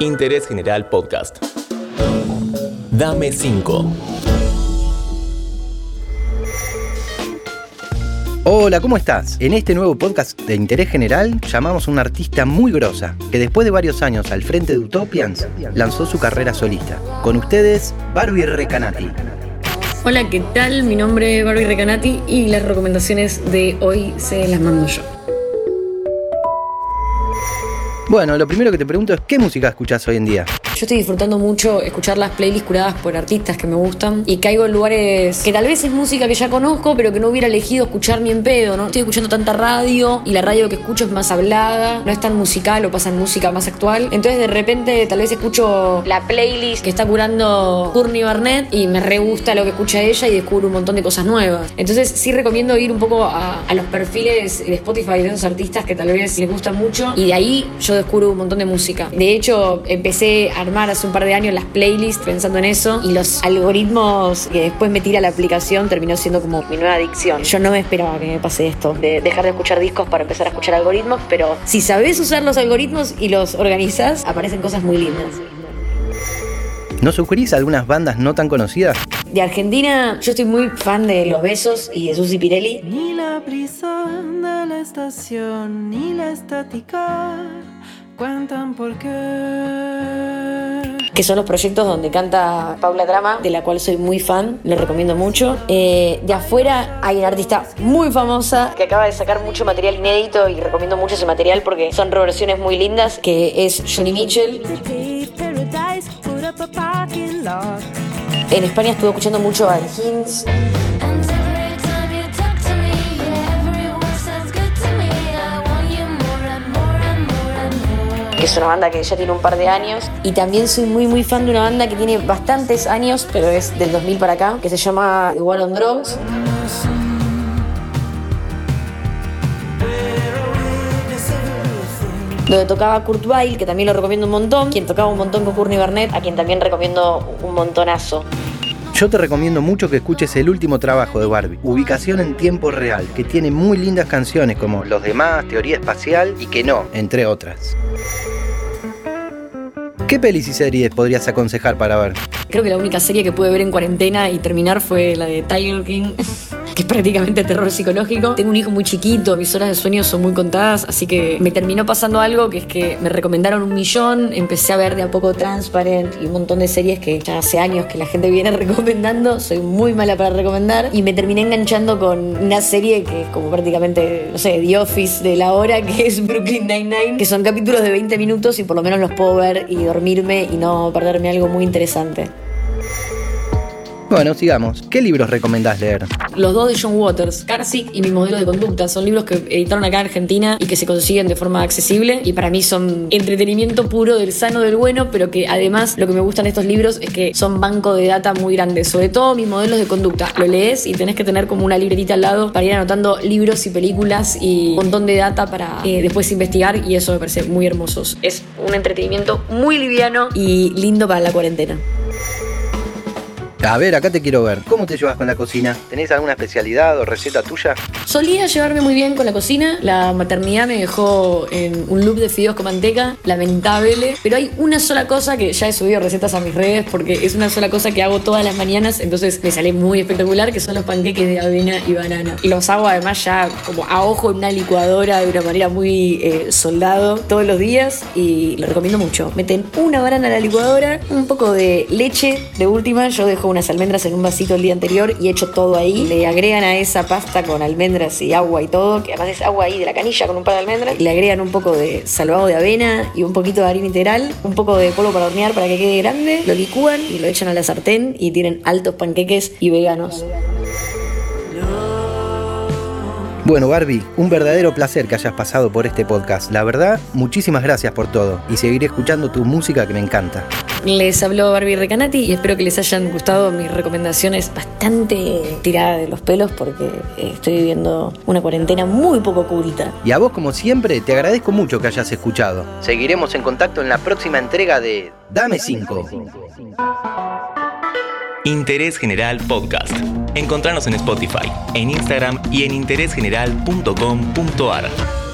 Interés General Podcast. Dame 5. Hola, ¿cómo estás? En este nuevo podcast de interés general llamamos a una artista muy grosa que después de varios años al frente de Utopians lanzó su carrera solista. Con ustedes, Barbie Recanati. Hola, ¿qué tal? Mi nombre es Barbie Recanati y las recomendaciones de hoy se las mando yo. Bueno, lo primero que te pregunto es ¿qué música escuchas hoy en día? Yo estoy disfrutando mucho escuchar las playlists curadas por artistas que me gustan y caigo en lugares que tal vez es música que ya conozco, pero que no hubiera elegido escuchar ni en pedo, ¿no? Estoy escuchando tanta radio y la radio que escucho es más hablada, no es tan musical o pasan música más actual. Entonces de repente tal vez escucho la playlist que está curando Courtney Barnett y me re gusta lo que escucha ella y descubro un montón de cosas nuevas. Entonces sí recomiendo ir un poco a, a los perfiles de Spotify de esos artistas que tal vez les gusta mucho y de ahí yo descubro un montón de música. De hecho, empecé a armar hace un par de años las playlists pensando en eso y los algoritmos que después me tira la aplicación terminó siendo como mi nueva adicción. Yo no me esperaba que me pase esto, de dejar de escuchar discos para empezar a escuchar algoritmos, pero si sabes usar los algoritmos y los organizas, aparecen cosas muy lindas. ¿No sugerís algunas bandas no tan conocidas? De Argentina, yo estoy muy fan de Los Besos y de Susi Pirelli. Ni la prisa de la estación, ni la estática cuentan por qué. que son los proyectos donde canta Paula Trama, de la cual soy muy fan, le recomiendo mucho. Eh, de afuera hay una artista muy famosa que acaba de sacar mucho material inédito y recomiendo mucho ese material porque son reversiones muy lindas, que es Johnny Mitchell. En España estuve escuchando mucho a The es una banda que ya tiene un par de años. Y también soy muy muy fan de una banda que tiene bastantes años, pero es del 2000 para acá, que se llama The War on Drugs. Donde tocaba Kurt Weill, que también lo recomiendo un montón. Quien tocaba un montón con Courtney Barnett, a quien también recomiendo un montonazo. Yo te recomiendo mucho que escuches el último trabajo de Barbie, Ubicación en tiempo real, que tiene muy lindas canciones como Los demás, Teoría espacial y Que no, entre otras. ¿Qué pelis y series podrías aconsejar para ver? Creo que la única serie que pude ver en cuarentena y terminar fue la de Tiger King, que es prácticamente terror psicológico. Tengo un hijo muy chiquito, mis horas de sueño son muy contadas, así que me terminó pasando algo que es que me recomendaron un millón, empecé a ver de a poco Transparent y un montón de series que ya hace años que la gente viene recomendando, soy muy mala para recomendar y me terminé enganchando con una serie que es como prácticamente, no sé, The Office de la hora, que es Brooklyn Nine-Nine, que son capítulos de 20 minutos y por lo menos los puedo ver y dormirme y no perderme algo muy interesante. Bueno, sigamos. ¿Qué libros recomendás leer? Los dos de John Waters, Carsick y Mi modelo de conducta, son libros que editaron acá en Argentina y que se consiguen de forma accesible y para mí son entretenimiento puro del sano del bueno, pero que además lo que me gustan estos libros es que son banco de data muy grandes, sobre todo mis modelos de conducta. Lo lees y tenés que tener como una libretita al lado para ir anotando libros y películas y un montón de data para eh, después investigar y eso me parece muy hermoso. Es un entretenimiento muy liviano y lindo para la cuarentena. A ver, acá te quiero ver. ¿Cómo te llevas con la cocina? ¿Tenés alguna especialidad o receta tuya? Solía llevarme muy bien con la cocina. La maternidad me dejó en un loop de fideos con manteca, lamentable. Pero hay una sola cosa que ya he subido recetas a mis redes porque es una sola cosa que hago todas las mañanas, entonces me sale muy espectacular, que son los panqueques de avena y banana. Y los hago además ya como a ojo en una licuadora de una manera muy eh, soldado todos los días y lo recomiendo mucho. Meten una banana a la licuadora, un poco de leche de última, yo dejo unas almendras en un vasito el día anterior y echo todo ahí. Le agregan a esa pasta con almendras y agua y todo, que además es agua ahí de la canilla con un par de almendras. Le agregan un poco de salvado de avena y un poquito de harina integral, un poco de polvo para hornear para que quede grande. Lo licúan y lo echan a la sartén y tienen altos panqueques y veganos. Bueno, Barbie, un verdadero placer que hayas pasado por este podcast. La verdad, muchísimas gracias por todo y seguiré escuchando tu música que me encanta. Les habló Barbie Recanati y espero que les hayan gustado mis recomendaciones bastante tiradas de los pelos porque eh, estoy viviendo una cuarentena muy poco oculta. Y a vos, como siempre, te agradezco mucho que hayas escuchado. Seguiremos en contacto en la próxima entrega de Dame 5. Interés General Podcast. Encontrarnos en Spotify, en Instagram y en interésgeneral.com.ar.